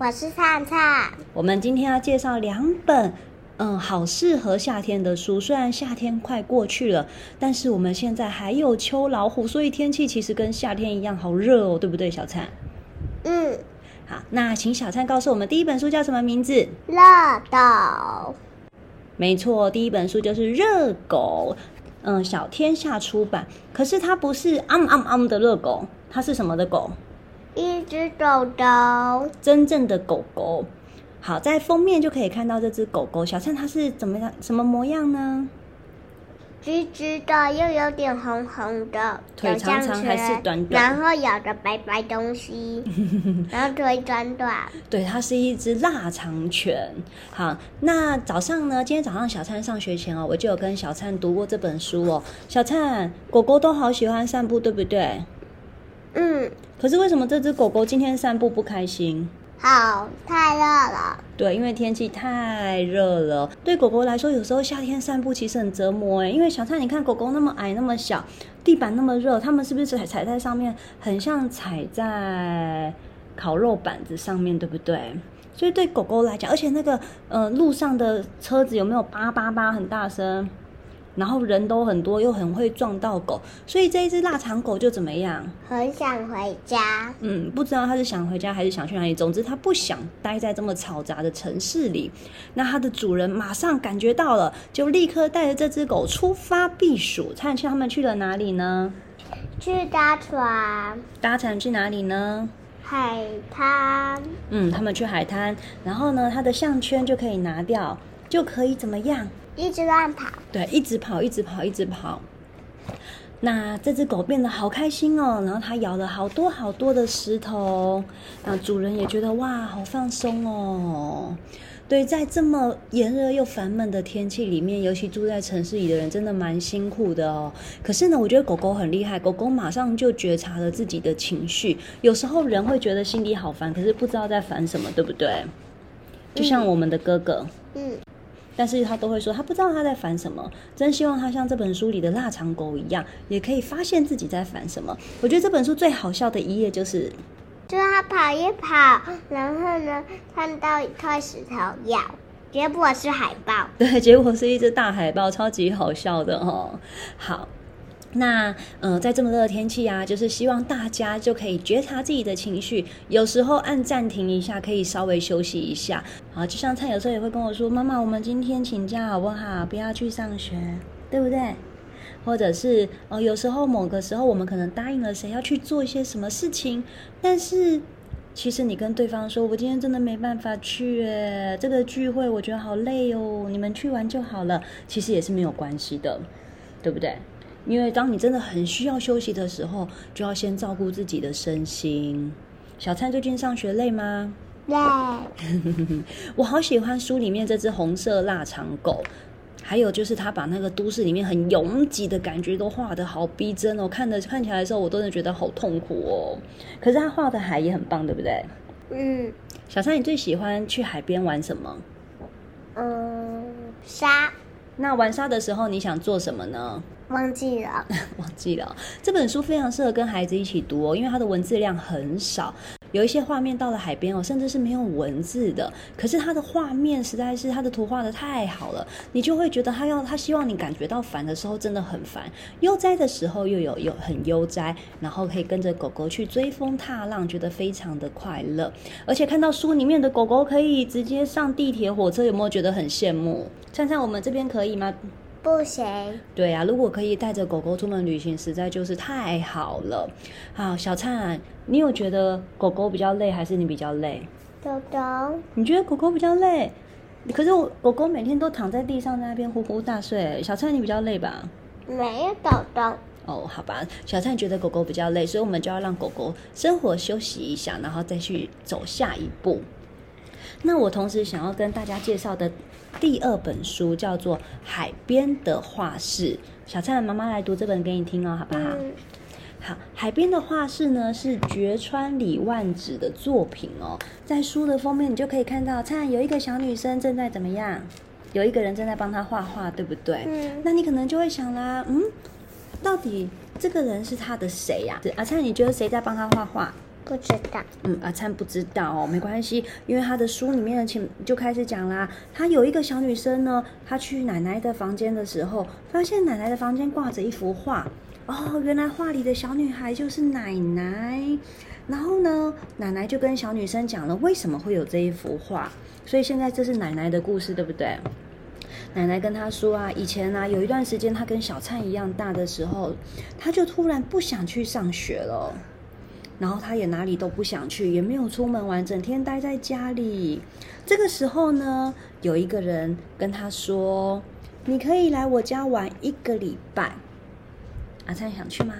我是灿灿。我们今天要介绍两本，嗯，好适合夏天的书。虽然夏天快过去了，但是我们现在还有秋老虎，所以天气其实跟夏天一样好热哦，对不对，小灿？嗯。好，那请小灿告诉我们，第一本书叫什么名字？热狗。没错，第一本书就是《热狗》，嗯，小天下出版。可是它不是“昂昂昂”的热狗，它是什么的狗？一只狗狗，真正的狗狗。好，在封面就可以看到这只狗狗。小灿它是怎么样？什么模样呢？直直的，又有点红红的，腿长长还是短短？然后咬着白白东西，然后腿短短。对，它是一只腊肠犬。好，那早上呢？今天早上小灿上学前哦，我就有跟小灿读过这本书哦。小灿，狗狗都好喜欢散步，对不对？嗯。可是为什么这只狗狗今天散步不开心？好，太热了。对，因为天气太热了。对狗狗来说，有时候夏天散步其实很折磨诶。因为小灿，你看狗狗那么矮那么小，地板那么热，它们是不是踩踩在上面，很像踩在烤肉板子上面，对不对？所以对狗狗来讲，而且那个呃路上的车子有没有叭叭叭很大声？然后人都很多，又很会撞到狗，所以这一只腊肠狗就怎么样？很想回家。嗯，不知道它是想回家还是想去哪里。总之，它不想待在这么嘈杂的城市里。那它的主人马上感觉到了，就立刻带着这只狗出发避暑。灿灿他们去了哪里呢？去搭船。搭船去哪里呢？海滩。嗯，他们去海滩。然后呢，它的项圈就可以拿掉，就可以怎么样？一直乱跑，对，一直跑，一直跑，一直跑。那这只狗变得好开心哦，然后它咬了好多好多的石头，那主人也觉得哇，好放松哦。对，在这么炎热又烦闷的天气里面，尤其住在城市里的人，真的蛮辛苦的哦。可是呢，我觉得狗狗很厉害，狗狗马上就觉察了自己的情绪。有时候人会觉得心里好烦，可是不知道在烦什么，对不对？就像我们的哥哥，嗯。嗯但是他都会说，他不知道他在烦什么。真希望他像这本书里的腊肠狗一样，也可以发现自己在烦什么。我觉得这本书最好笑的一页就是，就是他跑一跑，然后呢，看到一块石头咬，结果是海豹。对，结果是一只大海豹，超级好笑的哦。好。那呃，在这么热的天气啊，就是希望大家就可以觉察自己的情绪，有时候按暂停一下，可以稍微休息一下。好，就像灿有时候也会跟我说：“妈妈，我们今天请假好不好？不要去上学，对不对？”或者是哦、呃，有时候某个时候我们可能答应了谁要去做一些什么事情，但是其实你跟对方说：“我今天真的没办法去，这个聚会我觉得好累哦，你们去玩就好了。”其实也是没有关系的，对不对？因为当你真的很需要休息的时候，就要先照顾自己的身心。小灿最近上学累吗？累。我好喜欢书里面这只红色腊肠狗，还有就是他把那个都市里面很拥挤的感觉都画得好逼真哦，看的看起来的时候我都能觉得好痛苦哦。可是他画的海也很棒，对不对？嗯。小灿，你最喜欢去海边玩什么？嗯，沙。那玩沙的时候，你想做什么呢？忘记了，忘记了。这本书非常适合跟孩子一起读哦，因为它的文字量很少，有一些画面到了海边哦，甚至是没有文字的。可是它的画面实在是，它的图画得太好了，你就会觉得他要他希望你感觉到烦的时候真的很烦，悠哉的时候又有有很悠哉，然后可以跟着狗狗去追风踏浪，觉得非常的快乐。而且看到书里面的狗狗可以直接上地铁火车，有没有觉得很羡慕？灿灿，我们这边可以吗？不行。对呀、啊，如果可以带着狗狗出门旅行，实在就是太好了。好，小灿，你有觉得狗狗比较累，还是你比较累？狗狗。你觉得狗狗比较累？可是我狗狗每天都躺在地上，在那边呼呼大睡。小灿，你比较累吧？没有狗狗。哦，好吧。小灿觉得狗狗比较累，所以我们就要让狗狗生活休息一下，然后再去走下一步。那我同时想要跟大家介绍的第二本书叫做《海边的画室》，小灿妈妈来读这本给你听哦，好不好？嗯、好，《海边的画室》呢是绝川里万子的作品哦，在书的封面你就可以看到，灿有一个小女生正在怎么样？有一个人正在帮她画画，对不对？嗯。那你可能就会想啦，嗯，到底这个人是她的谁呀？阿灿，你觉得谁在帮她画画？不知道，嗯，阿灿不知道哦，没关系，因为他的书里面的前就开始讲啦。他有一个小女生呢，她去奶奶的房间的时候，发现奶奶的房间挂着一幅画，哦，原来画里的小女孩就是奶奶。然后呢，奶奶就跟小女生讲了为什么会有这一幅画，所以现在这是奶奶的故事，对不对？奶奶跟她说啊，以前啊有一段时间她跟小灿一样大的时候，她就突然不想去上学了。然后他也哪里都不想去，也没有出门玩，整天待在家里。这个时候呢，有一个人跟他说：“你可以来我家玩一个礼拜。”阿灿想去吗？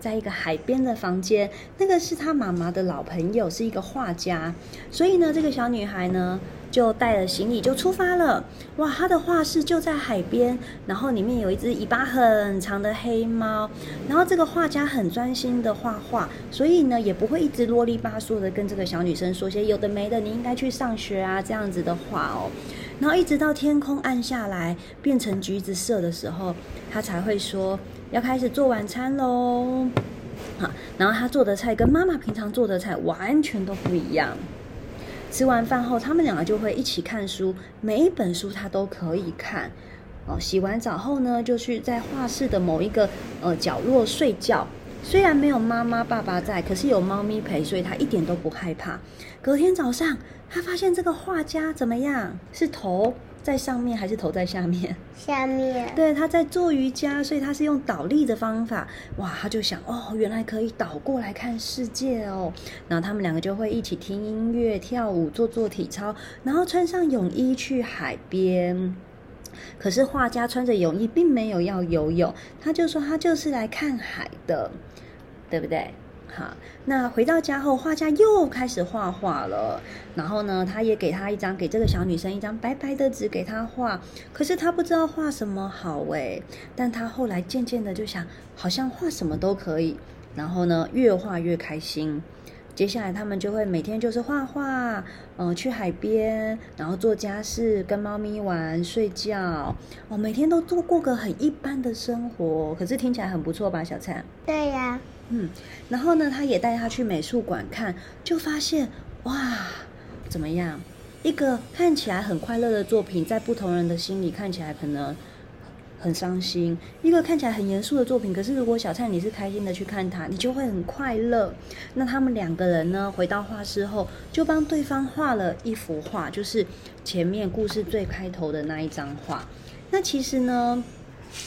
在一个海边的房间，那个是他妈妈的老朋友，是一个画家。所以呢，这个小女孩呢，就带了行李就出发了。哇，他的画室就在海边，然后里面有一只尾巴很长的黑猫。然后这个画家很专心的画画，所以呢也不会一直啰里吧嗦的跟这个小女生说些有的没的，你应该去上学啊这样子的话哦。然后一直到天空暗下来，变成橘子色的时候，他才会说要开始做晚餐喽。好，然后他做的菜跟妈妈平常做的菜完全都不一样。吃完饭后，他们两个就会一起看书，每一本书他都可以看。哦，洗完澡后呢，就去在画室的某一个呃角落睡觉。虽然没有妈妈爸爸在，可是有猫咪陪，所以他一点都不害怕。隔天早上，他发现这个画家怎么样？是头。在上面还是头在下面？下面。对，他在做瑜伽，所以他是用倒立的方法。哇，他就想，哦，原来可以倒过来看世界哦。然后他们两个就会一起听音乐、跳舞、做做体操，然后穿上泳衣去海边。可是画家穿着泳衣，并没有要游泳，他就说他就是来看海的，对不对？哈，那回到家后，画家又开始画画了。然后呢，他也给他一张，给这个小女生一张白白的纸，给她画。可是她不知道画什么好诶，但她后来渐渐的就想，好像画什么都可以。然后呢，越画越开心。接下来他们就会每天就是画画，嗯、呃，去海边，然后做家事，跟猫咪玩，睡觉。哦，每天都度过个很一般的生活。可是听起来很不错吧，小灿？对呀。嗯，然后呢，他也带他去美术馆看，就发现哇，怎么样？一个看起来很快乐的作品，在不同人的心里看起来可能很伤心；一个看起来很严肃的作品，可是如果小灿你是开心的去看它，你就会很快乐。那他们两个人呢，回到画室后，就帮对方画了一幅画，就是前面故事最开头的那一张画。那其实呢，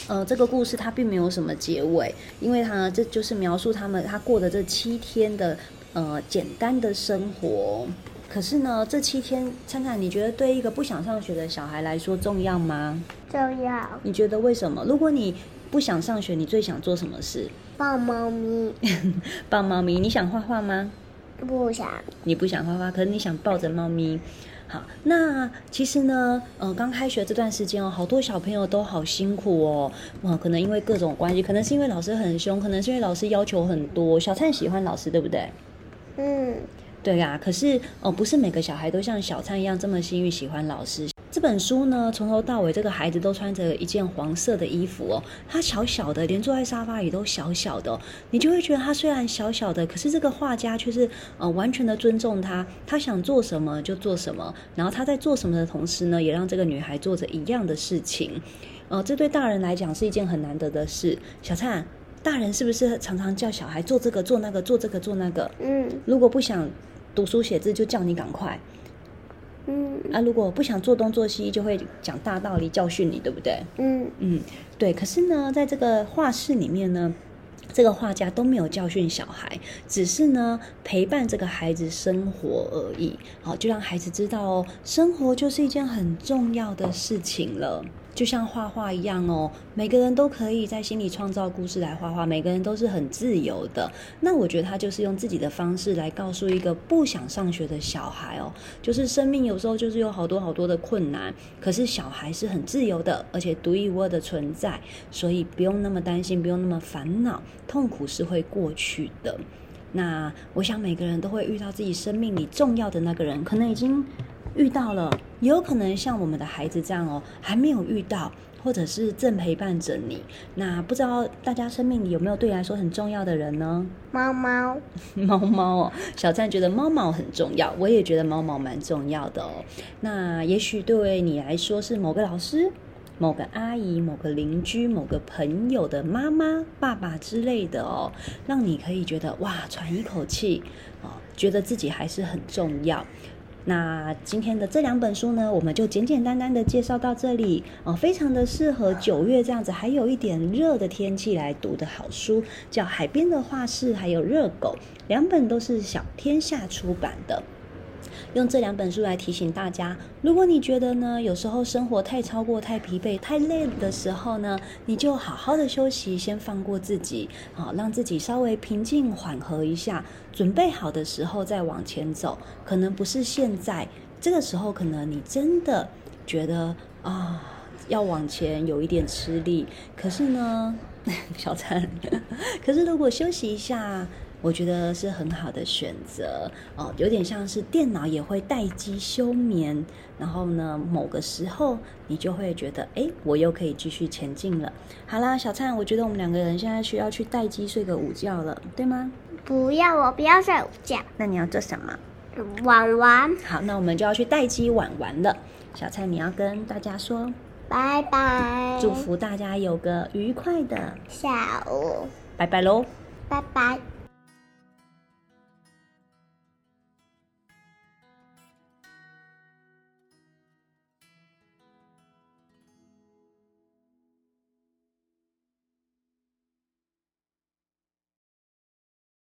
呃，这个故事它并没有什么结尾，因为它，这就是描述他们他过的这七天的呃简单的生活。可是呢，这七天，灿灿，你觉得对一个不想上学的小孩来说重要吗？重要。你觉得为什么？如果你不想上学，你最想做什么事？抱猫咪。抱猫咪。你想画画吗？不想。你不想画画，可是你想抱着猫咪。好，那其实呢，呃，刚开学这段时间哦，好多小朋友都好辛苦哦，哇，可能因为各种关系，可能是因为老师很凶，可能是因为老师要求很多。小灿喜欢老师，对不对？嗯，对呀。可是哦，不是每个小孩都像小灿一样这么幸运，喜欢老师。这本书呢，从头到尾，这个孩子都穿着一件黄色的衣服哦。他小小的，连坐在沙发里都小小的哦。你就会觉得他虽然小小的，可是这个画家却是呃完全的尊重他。他想做什么就做什么，然后他在做什么的同时呢，也让这个女孩做着一样的事情。呃，这对大人来讲是一件很难得的事。小灿，大人是不是常常叫小孩做这个做那个做这个做那个？嗯。如果不想读书写字，就叫你赶快。嗯啊，如果不想做东做西，就会讲大道理教训你，对不对？嗯嗯，对。可是呢，在这个画室里面呢，这个画家都没有教训小孩，只是呢陪伴这个孩子生活而已。好，就让孩子知道哦，生活就是一件很重要的事情了。就像画画一样哦，每个人都可以在心里创造故事来画画，每个人都是很自由的。那我觉得他就是用自己的方式来告诉一个不想上学的小孩哦，就是生命有时候就是有好多好多的困难，可是小孩是很自由的，而且独一无二的存在，所以不用那么担心，不用那么烦恼，痛苦是会过去的。那我想每个人都会遇到自己生命里重要的那个人，可能已经。遇到了，也有可能像我们的孩子这样哦，还没有遇到，或者是正陪伴着你。那不知道大家生命里有没有对你来说很重要的人呢？猫猫，猫猫哦，小赞觉得猫猫很重要，我也觉得猫猫蛮重要的哦。那也许对你来说是某个老师、某个阿姨、某个邻居、某个朋友的妈妈、爸爸之类的哦，让你可以觉得哇，喘一口气哦，觉得自己还是很重要。那今天的这两本书呢，我们就简简单单的介绍到这里哦，非常的适合九月这样子还有一点热的天气来读的好书，叫《海边的画室》还有《热狗》，两本都是小天下出版的。用这两本书来提醒大家，如果你觉得呢，有时候生活太超过、太疲惫、太累的时候呢，你就好好的休息，先放过自己，好让自己稍微平静缓和一下，准备好的时候再往前走。可能不是现在，这个时候可能你真的觉得啊，要往前有一点吃力。可是呢，小陈，可是如果休息一下。我觉得是很好的选择哦，有点像是电脑也会待机休眠，然后呢，某个时候你就会觉得，哎，我又可以继续前进了。好啦，小灿，我觉得我们两个人现在需要去待机睡个午觉了，对吗？不要，我不要睡午觉。那你要做什么？玩玩。好，那我们就要去待机玩玩了。小灿，你要跟大家说拜拜，祝福大家有个愉快的下午，拜拜喽，拜拜。